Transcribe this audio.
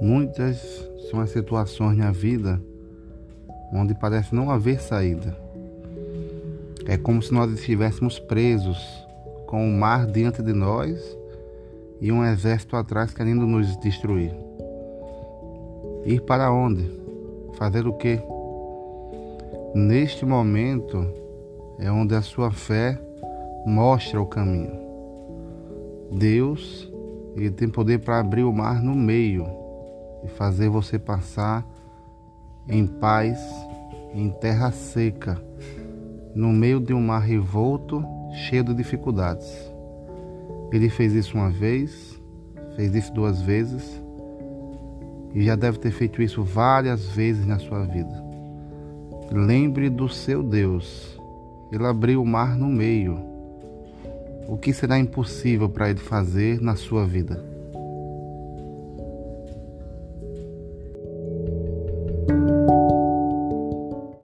Muitas são as situações na vida onde parece não haver saída. É como se nós estivéssemos presos com o mar diante de nós e um exército atrás querendo nos destruir. Ir para onde? Fazer o quê? Neste momento é onde a sua fé mostra o caminho. Deus, ele tem poder para abrir o mar no meio e fazer você passar em paz, em terra seca, no meio de um mar revolto, cheio de dificuldades. Ele fez isso uma vez, fez isso duas vezes e já deve ter feito isso várias vezes na sua vida. Lembre do seu Deus. Ele abriu o mar no meio. O que será impossível para ele fazer na sua vida?